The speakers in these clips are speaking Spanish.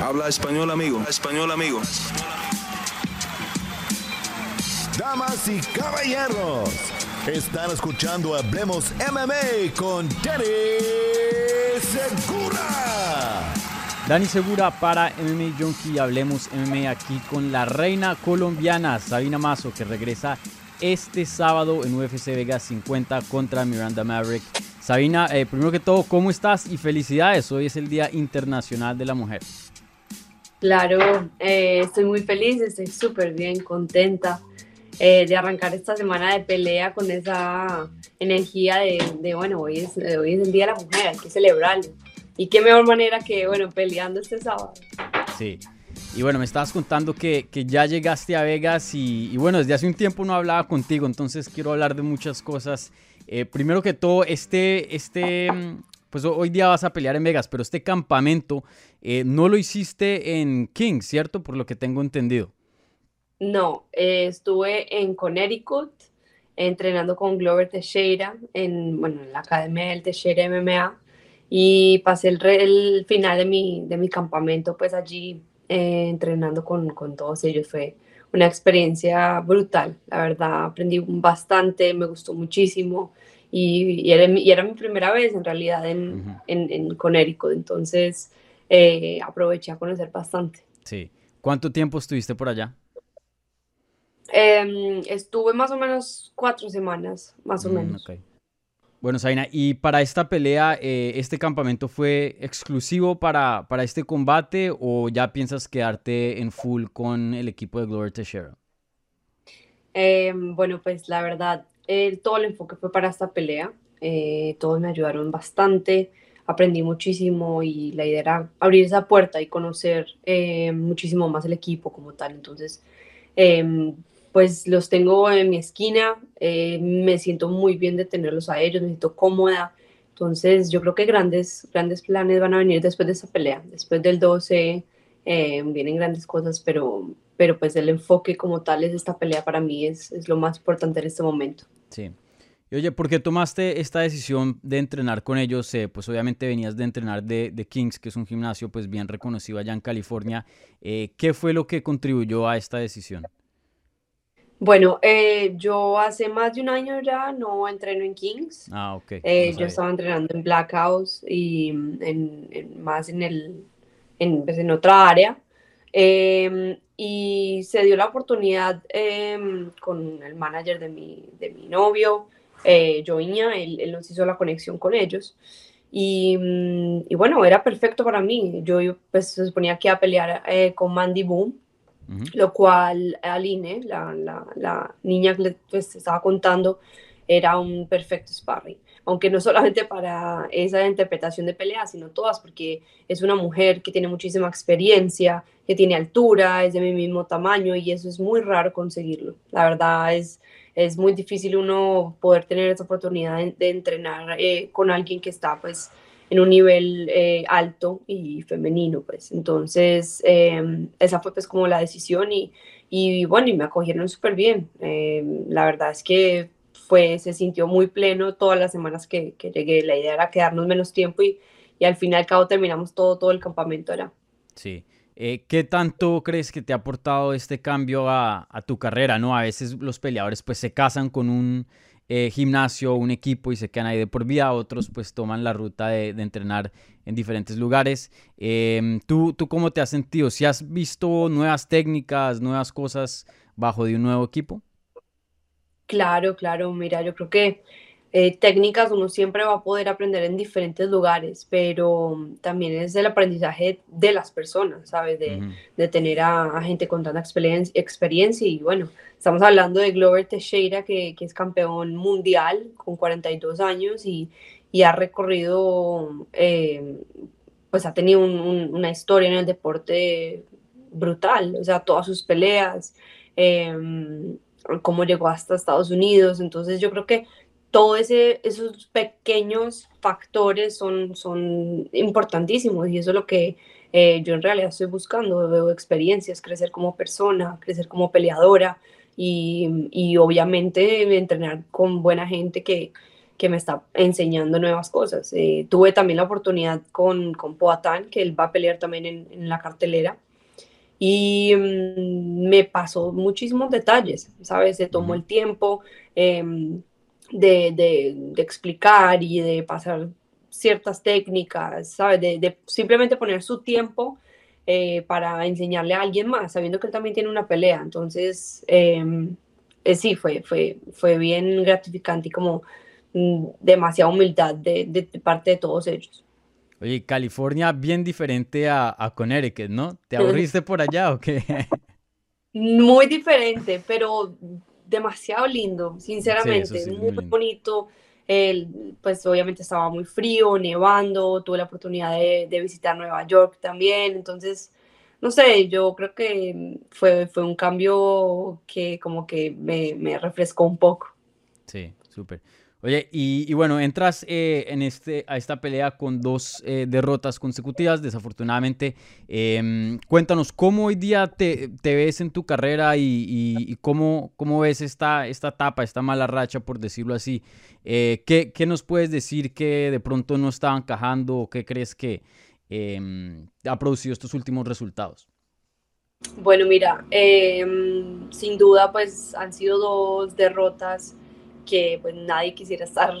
Habla español, amigo. Español, amigo. Damas y caballeros, están escuchando Hablemos MMA con Danny Segura. Dani Segura para MMA Junkie. Hablemos MMA aquí con la reina colombiana Sabina Mazo, que regresa este sábado en UFC Vegas 50 contra Miranda Maverick. Sabina, eh, primero que todo, ¿cómo estás? Y felicidades, hoy es el Día Internacional de la Mujer. Claro, eh, estoy muy feliz, estoy súper bien, contenta eh, de arrancar esta semana de pelea con esa energía de, bueno, hoy es, hoy es el Día de la Mujer, hay que celebrarlo. Y qué mejor manera que, bueno, peleando este sábado. Sí. Y bueno, me estabas contando que, que ya llegaste a Vegas y, bueno, desde hace un tiempo no hablaba contigo, entonces quiero hablar de muchas cosas. Eh, primero que todo, este, este, pues hoy día vas a pelear en Vegas, pero este campamento eh, no lo hiciste en King, ¿cierto? Por lo que tengo entendido. No, eh, estuve en Connecticut entrenando con Glover Teixeira en, bueno, en la academia del Teixeira MMA y pasé el, final de mi, de mi campamento pues allí eh, entrenando con, con, todos ellos. Fue una experiencia brutal, la verdad, aprendí bastante, me gustó muchísimo y, y, era, y era, mi primera vez en realidad en, en, en Connecticut, entonces eh, aproveché a conocer bastante. Sí. ¿Cuánto tiempo estuviste por allá? Eh, estuve más o menos cuatro semanas, más o mm, menos. Okay. Bueno, Sabina, y para esta pelea, eh, ¿este campamento fue exclusivo para, para, este combate o ya piensas quedarte en full con el equipo de Glover Teixeira? Eh, bueno, pues la verdad, todo el enfoque fue para esta pelea. Eh, todos me ayudaron bastante, aprendí muchísimo y la idea era abrir esa puerta y conocer eh, muchísimo más el equipo como tal. Entonces, em, pues los tengo en mi esquina, eh, me siento muy bien de tenerlos a ellos, me siento cómoda. Entonces yo creo que grandes, grandes planes van a venir después de esa pelea. Después del 12 eh, vienen grandes cosas, pero, pero pues el enfoque como tal es esta pelea para mí es, es lo más importante en este momento. Sí. Y oye, ¿por qué tomaste esta decisión de entrenar con ellos? Eh, pues obviamente venías de entrenar de, de, Kings, que es un gimnasio pues bien reconocido allá en California. Eh, ¿Qué fue lo que contribuyó a esta decisión? Bueno, eh, yo hace más de un año ya no entreno en Kings. Ah, ok. Eh, yo estaba entrenando en Black House y en, en, más en, el, en, pues en otra área. Eh, y se dio la oportunidad em, con el manager de mi, de mi novio, eh, Joiña, él, él, nos hizo la conexión con ellos. Y, mm, y, bueno, era perfecto para mí. Yo pues, se suponía que iba a pelear eh, con Mandy Boom lo cual Aline, la, la, la niña que pues, estaba contando, era un perfecto sparring. Aunque no solamente para esa interpretación de pelea, sino todas, porque es una mujer que tiene muchísima experiencia, que tiene altura, es de mi mismo tamaño y eso es muy raro conseguirlo. La verdad es, es muy difícil uno poder tener esa oportunidad de, entrenar eh, con alguien que está pues en un nivel eh, alto y femenino, pues. Entonces, eh, esa fue pues como la decisión y, y bueno, y me acogieron súper bien. Eh, la verdad es que fue, se sintió muy pleno todas las semanas que, que llegué. La idea era quedarnos menos tiempo y, y al fin y al cabo terminamos todo, todo el campamento era. Sí. Eh, ¿Qué tanto crees que te ha aportado este cambio a, a, tu carrera? ¿no? A veces los peleadores pues se casan con un eh, gimnasio, un equipo y se quedan ahí de por vida, otros pues toman la ruta de, entrenar en diferentes lugares. Eh, ¿tú, ¿Tú cómo te has sentido? ¿Si has visto nuevas técnicas, nuevas cosas bajo de un nuevo equipo? Claro, claro, mira, yo creo que eh, técnicas uno siempre va a poder aprender en diferentes lugares, pero también es el aprendizaje de las personas, ¿sabes? De, uh -huh. de tener a, a, gente con tanta experiencia, experiencia y bueno, estamos hablando de Glover Teixeira, que, que es campeón mundial con 42 años y, y ha recorrido, eh, pues ha tenido un, un, una historia en el deporte brutal, o sea, todas sus peleas, eh, cómo llegó hasta Estados Unidos, entonces yo creo que todos esos pequeños factores son, son importantísimos y eso es lo que eh, yo en realidad estoy buscando, veo experiencias, crecer como persona, crecer como peleadora y, y obviamente entrenar con buena gente que, que me está enseñando nuevas cosas. Eh, tuve también la oportunidad con, con Poatán, que él va a pelear también en, en la cartelera, y mm, me pasó muchísimos detalles, ¿sabes? Se tomó el tiempo em, de, de, de, explicar y de pasar ciertas técnicas, ¿sabes? De, de simplemente poner su tiempo eh, para enseñarle a alguien más, sabiendo que él también tiene una pelea. Entonces, eh, eh, sí, fue, fue, fue bien gratificante y como mm, demasiada humildad de, de, parte de todos ellos. Oye, California bien diferente a, a Connecticut, ¿no? ¿Te aburriste por allá o qué? Muy diferente, pero demasiado lindo, sinceramente, sí, sí, muy, muy bonito. El, pues obviamente estaba muy frío, nevando, tuve la oportunidad de, de, visitar Nueva York también, entonces, no sé, yo creo que fue, fue un cambio que como que me, me refrescó un poco. Sí, súper. Oye, y, y, bueno, entras eh, en este, a esta pelea con dos eh, derrotas consecutivas, desafortunadamente. Eh, cuéntanos, ¿cómo hoy día te, te ves en tu carrera y, y, y, cómo, cómo ves esta, esta etapa, esta mala racha, por decirlo así? Eh, ¿qué, ¿qué, nos puedes decir que de pronto no está encajando o qué crees que em, ha producido estos últimos resultados? Bueno, mira, em, sin duda pues han sido dos derrotas que pues nadie quisiera estar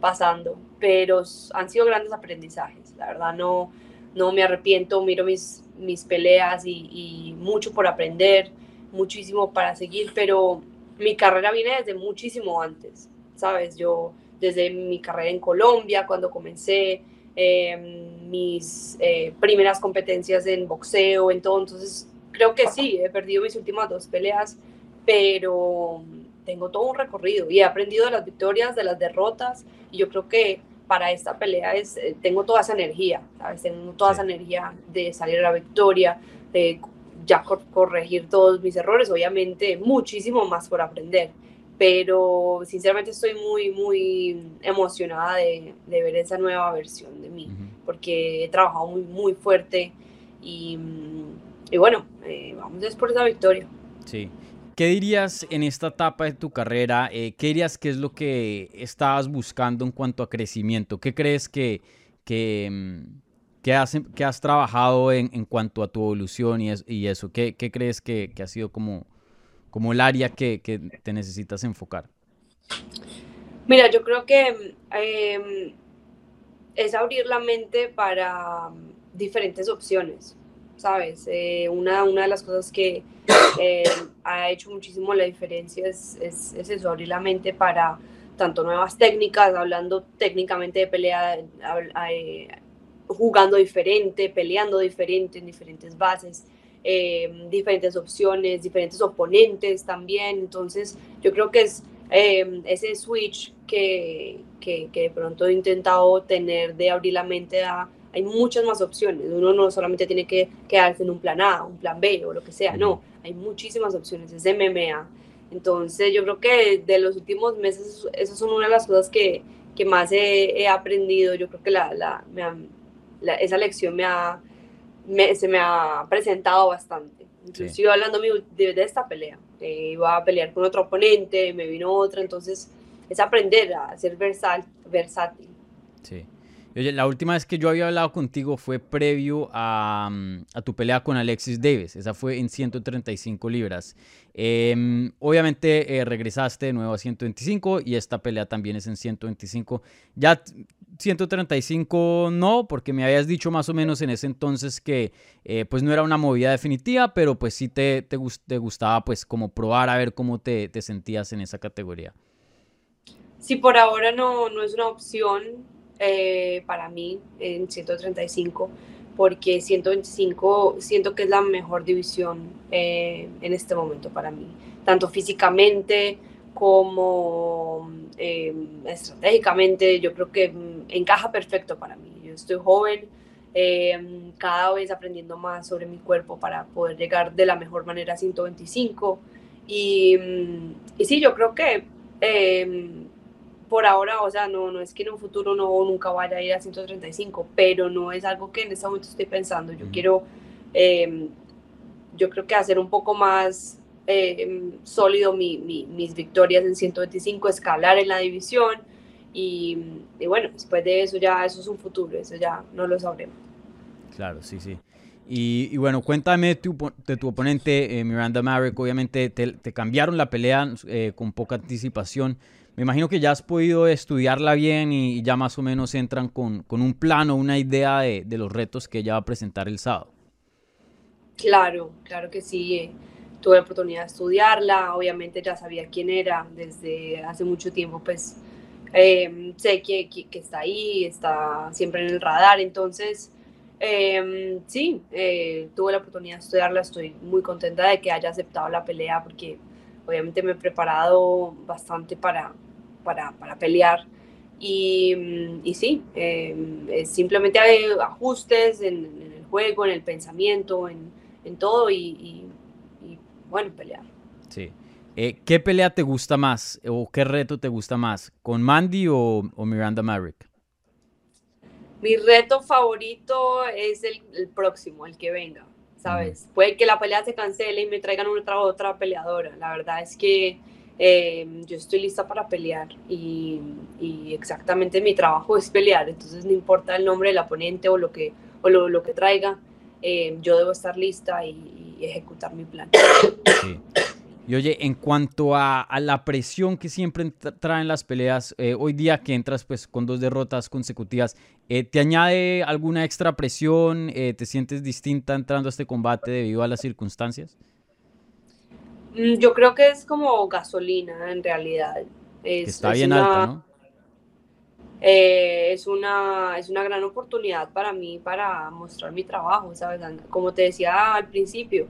pasando, pero han sido grandes aprendizajes, la verdad no, no me arrepiento, miro mis, mis peleas y, y mucho por aprender, muchísimo para seguir, pero mi carrera viene desde muchísimo antes, ¿sabes? Yo desde mi carrera en Colombia, cuando comencé eh, mis eh, primeras competencias en boxeo, en todo, entonces creo que sí, he perdido mis últimas dos peleas, pero tengo todo un recorrido y he aprendido de las victorias, de las derrotas, y yo creo que para esta pelea es, eh, tengo toda esa energía, ¿sabes? Tengo toda sí. esa energía de salir a la victoria, de ya cor corregir todos mis errores, obviamente muchísimo más por aprender, pero sinceramente estoy muy, muy emocionada de, de ver esa nueva versión de mí, uh -huh. porque he trabajado muy, muy fuerte y, y bueno, eh, vamos a por esa victoria. Sí. ¿Qué dirías en esta etapa de tu carrera? Eh, ¿Qué dirías que es lo que estabas buscando en cuanto a crecimiento? ¿Qué crees que, que, mm, que, has, que has trabajado en, en, cuanto a tu evolución y, es, y eso? ¿Qué, ¿Qué, crees que, ha sido como, como el área que, te necesitas enfocar? Mira, yo creo que eh, es abrir la mente para diferentes opciones. ¿sabes? Eh, una, una de las cosas que eh, ha hecho muchísimo la diferencia es, es, es, eso, abrir la mente para tanto nuevas técnicas, hablando técnicamente de pelea, eh, jugando diferente, peleando diferente en diferentes bases, eh, diferentes opciones, diferentes oponentes también. Entonces, yo creo que es eh, ese switch que, que, que de pronto he intentado tener de abrir la mente a hay muchas más opciones. Uno no solamente tiene que quedarse en un plan A, un plan B o lo que sea, no, hay muchísimas opciones, es MMA. Entonces yo creo que de los últimos meses esas son una de las cosas que, que más he, he, aprendido. Yo creo que la, la, ha, la esa lección me ha, me, se me ha presentado bastante. Inclusive sí. hablando de, de, esta pelea, eh, iba a pelear con otro oponente, me vino otra, entonces es aprender a ser versal, versátil. Sí. Oye, la última vez que yo había hablado contigo fue previo a, mm, tu pelea con Alexis Davis. Esa fue en 135 libras. Eh, obviamente eh, regresaste de nuevo a 125 y esta pelea también es en 125. Ya 135 no, porque me habías dicho más o menos en ese entonces que eh, pues no era una movida definitiva, pero pues sí te, te, te gustaba pues como probar a ver cómo te, te sentías en esa categoría. Sí, por ahora no, no es una opción eh, para mí en 135 porque 125 siento que es la mejor división eh, en este momento para mí, tanto físicamente como eh, estratégicamente, yo creo que encaja perfecto para mí. Yo estoy joven, eh, cada vez aprendiendo más sobre mi cuerpo para poder llegar de la mejor manera a 125. Y, y sí, yo creo que eh, por ahora, o sea, no, no es que en un futuro no nunca vaya a ir a 135, pero no es algo que en este momento estoy pensando. Yo uh -huh. quiero, eh, yo creo que hacer un poco más eh, sólido mi, mi, mis victorias en 125, escalar en la división y, bueno, después de eso ya eso es un futuro, eso ya no lo sabremos. Claro, sí, sí. Y, bueno, cuéntame de tu oponente, eh, Miranda Maverick. Obviamente te, cambiaron la pelea eh, con poca anticipación. Me imagino que ya has podido estudiarla bien y, ya más o menos entran con, con un plano, una idea de, de, los retos que ella va a presentar el sábado. Claro, claro que sí. Tuve la oportunidad de estudiarla. Obviamente ya sabía quién era desde hace mucho tiempo, pues sé que, que, que está ahí, está siempre en el radar. Entonces Em, sí, eh, tuve la oportunidad de estudiarla, estoy muy contenta de que haya aceptado la pelea porque obviamente me he preparado bastante para, para, para pelear. Y, y sí, em, simplemente hay ajustes en, el juego, en el pensamiento, en, en todo y, y, bueno, pelear. Sí. Eh, ¿Qué pelea te gusta más o qué reto te gusta más? ¿Con Mandy o, o Miranda Merrick? mi reto favorito es el, próximo, el que venga, ¿sabes? Puede que la pelea se cancele y me traigan otra otra peleadora. La verdad es que em, yo estoy lista para pelear y, exactamente mi trabajo es pelear, entonces no importa el nombre del oponente o lo que, o lo, que traiga, em, yo debo estar lista y, ejecutar mi plan. Y oye, en cuanto a, la presión que siempre traen las peleas, eh, hoy día que entras pues con dos derrotas consecutivas, eh, ¿te añade alguna extra presión? Eh, ¿Te sientes distinta entrando a este combate debido a las circunstancias? Mm, yo creo que es como gasolina en realidad. está bien alta, ¿no? es, una, es una gran oportunidad para mí para mostrar mi trabajo, ¿sabes? Como te decía al principio,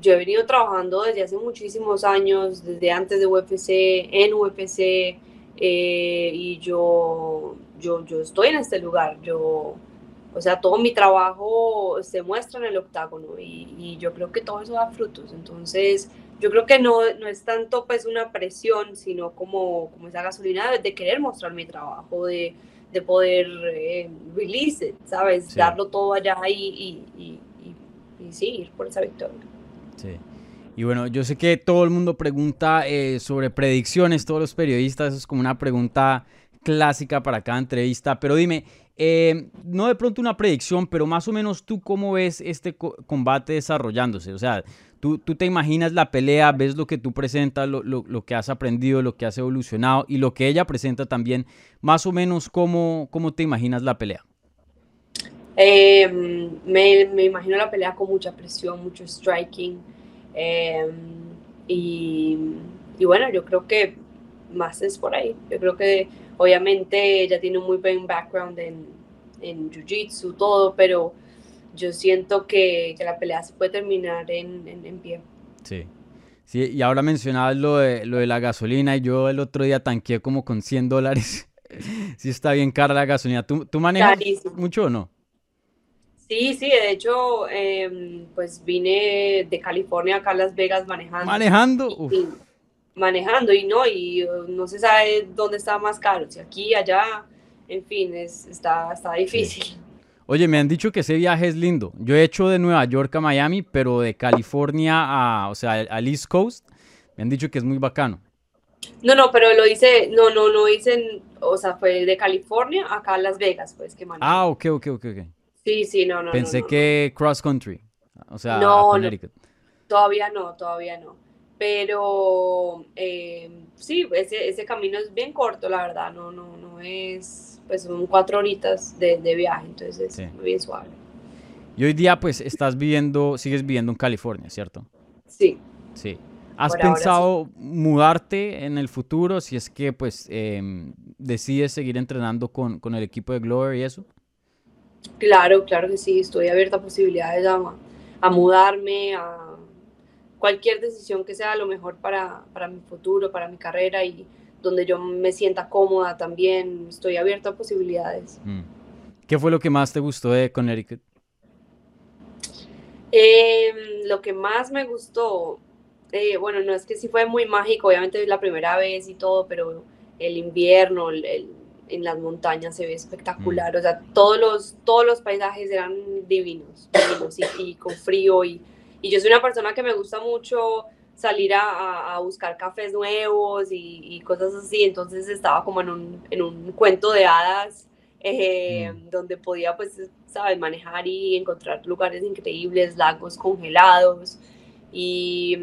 yo he venido trabajando desde hace muchísimos años, desde antes de UFC, en UFC, eh, y yo, yo, yo estoy en este lugar. Yo, o sea, todo mi trabajo se muestra en el octágono y, yo creo que todo eso da frutos. Entonces, yo creo que no, no es tanto pues una presión, sino como, como esa gasolina de, querer mostrar mi trabajo, de, de poder eh, release it, ¿sabes? Darlo todo allá y, y, y, y sí, ir por esa victoria. Sí. Y bueno, yo sé que todo el mundo pregunta eh, sobre predicciones, todos los periodistas, eso es como una pregunta clásica para cada entrevista, pero dime, eh, no de pronto una predicción, pero más o menos tú cómo ves este combate desarrollándose, o sea, tú, tú, te imaginas la pelea, ves lo que tú presentas, lo, lo, que has aprendido, lo que has evolucionado y lo que ella presenta también, más o menos cómo, cómo te imaginas la pelea. Em, me, me, imagino la pelea con mucha presión, mucho striking. Em, y, y, bueno, yo creo que más es por ahí. Yo creo que obviamente ella tiene un muy buen background en, en Jiu-Jitsu, todo, pero yo siento que, que, la pelea se puede terminar en, en, pie. Sí. Sí, y ahora mencionabas lo de, lo de la gasolina y yo el otro día tanqueé como con 100 dólares. sí está bien cara la gasolina. ¿Tú, tú manejas mucho o no? Sí, sí, de hecho, em, pues vine de California acá a Las Vegas manejando. ¿Manejando? Manejando y no, y uh, no se sabe dónde está más caro, si aquí, allá, en fin, es, está, está difícil. Oye, me han dicho que ese viaje es lindo. Yo he hecho de Nueva York a Miami, pero de California a, o sea, al East Coast, me han dicho que es muy bacano. No, no, pero lo hice, no, no, no hice, o sea, fue de California acá a Las Vegas, pues, que manejé. Ah, ok, ok, ok, ok. Sí, sí, no, no. Pensé que cross country, o sea, no, todavía no, todavía no. Pero eh, sí, ese, ese, camino es bien corto, la verdad, no, no, no es, pues son cuatro horitas de, de viaje, entonces es bien suave. Y hoy día, pues, estás viviendo, sigues viviendo en California, ¿cierto? Sí. Sí. ¿Has pensado mudarte en el futuro si es que, pues, em, decides seguir entrenando con, con el equipo de Glover y eso? Claro, claro que sí, estoy abierta a posibilidades a, mudarme, a cualquier decisión que sea lo mejor para, mi futuro, para mi carrera y donde yo me sienta cómoda también. Estoy abierta a posibilidades. Mm. ¿Qué fue lo que más te gustó de Connecticut? Eh, lo que más me gustó, eh, bueno, no es que sí fue muy mágico, obviamente es la primera vez y todo, pero el invierno, el, en las montañas se ve espectacular, mm. o sea, todos los, todos los paisajes eran divinos, divinos y, con frío y, y, yo soy una persona que me gusta mucho salir a, a buscar cafés nuevos y, y, cosas así, entonces estaba como en un, en un cuento de hadas eh, mm. donde podía pues, sabes, manejar y encontrar lugares increíbles, lagos congelados y,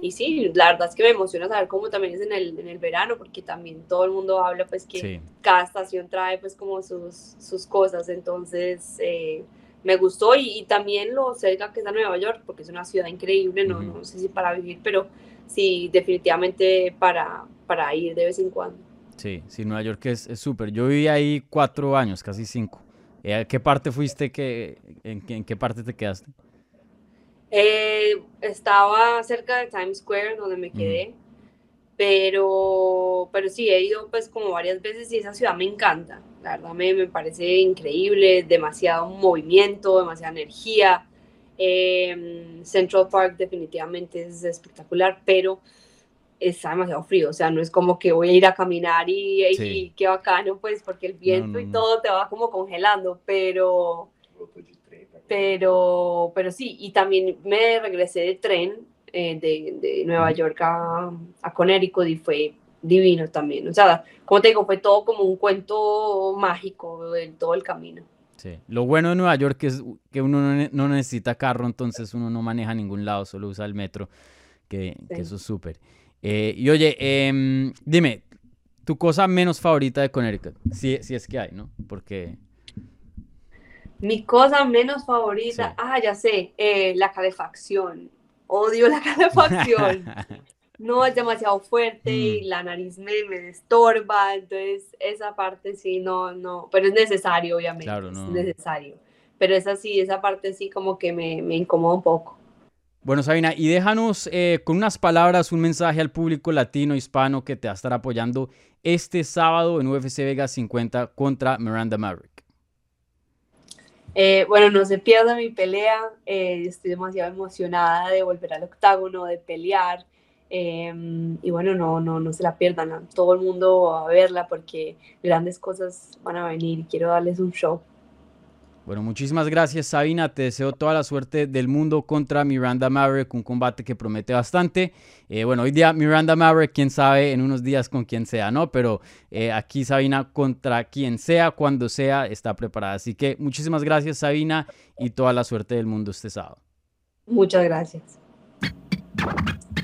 y, sí, la verdad es que me emociona saber cómo también es en el, en el verano, porque también todo el mundo habla pues que cada estación trae pues como sus, sus cosas, entonces... Eh, me gustó y, también lo cerca que está Nueva York, porque es una ciudad increíble, no, no sé si para vivir, pero sí, definitivamente para, para ir de vez en cuando. Sí, sí, Nueva York es súper. Yo viví ahí cuatro años, casi cinco. Eh, ¿A qué parte fuiste? Que, en, qué parte te quedaste? Eh, estaba cerca de Times Square, donde me quedé. Pero, pero sí, he ido pues como varias veces y esa ciudad me encanta. La verdad me, me parece increíble, demasiado movimiento, demasiada energía. Em, Central Park definitivamente es espectacular, pero está demasiado frío, o sea, no es como que voy a ir a caminar y, y qué bacano, pues, porque el viento y todo te va como congelando, pero, pero, pero sí, y también me regresé de tren eh, de, de, Nueva York a, a Connecticut y fue divino también. O sea, como te digo, fue todo como un cuento mágico de todo el camino. Sí. Lo bueno de Nueva York es que uno no necesita carro, entonces uno no maneja a ningún lado, solo usa el metro, que, eso es súper. Eh, y oye, em, dime, tu cosa menos favorita de Connecticut, si, si es que hay, ¿no? Porque... Mi cosa menos favorita, ah, ya sé, eh, la calefacción. Odio la calefacción. no es demasiado fuerte y mm. la nariz me, me estorba, entonces esa parte sí, no, no, pero es necesario, obviamente, claro, no. es necesario. Pero esa sí, esa parte sí como que me, me incomoda un poco. Bueno, Sabina, y déjanos eh, con unas palabras un mensaje al público latino, hispano que te va a estar apoyando este sábado en UFC Vegas 50 contra Miranda Maverick. Eh, bueno, no se pierda mi pelea, eh, estoy demasiado emocionada de volver al octágono, de pelear. Em, y bueno, no, no, no se la pierdan, todo el mundo va a verla porque grandes cosas van a venir y quiero darles un show. Bueno, muchísimas gracias Sabina, te deseo toda la suerte del mundo contra Miranda Maverick, un combate que promete bastante. Eh, bueno, hoy día Miranda Maverick, quién sabe en unos días con quién sea, ¿no? Pero eh, aquí Sabina contra quien sea, cuando sea, está preparada. Así que muchísimas gracias Sabina y toda la suerte del mundo este sábado. Muchas gracias.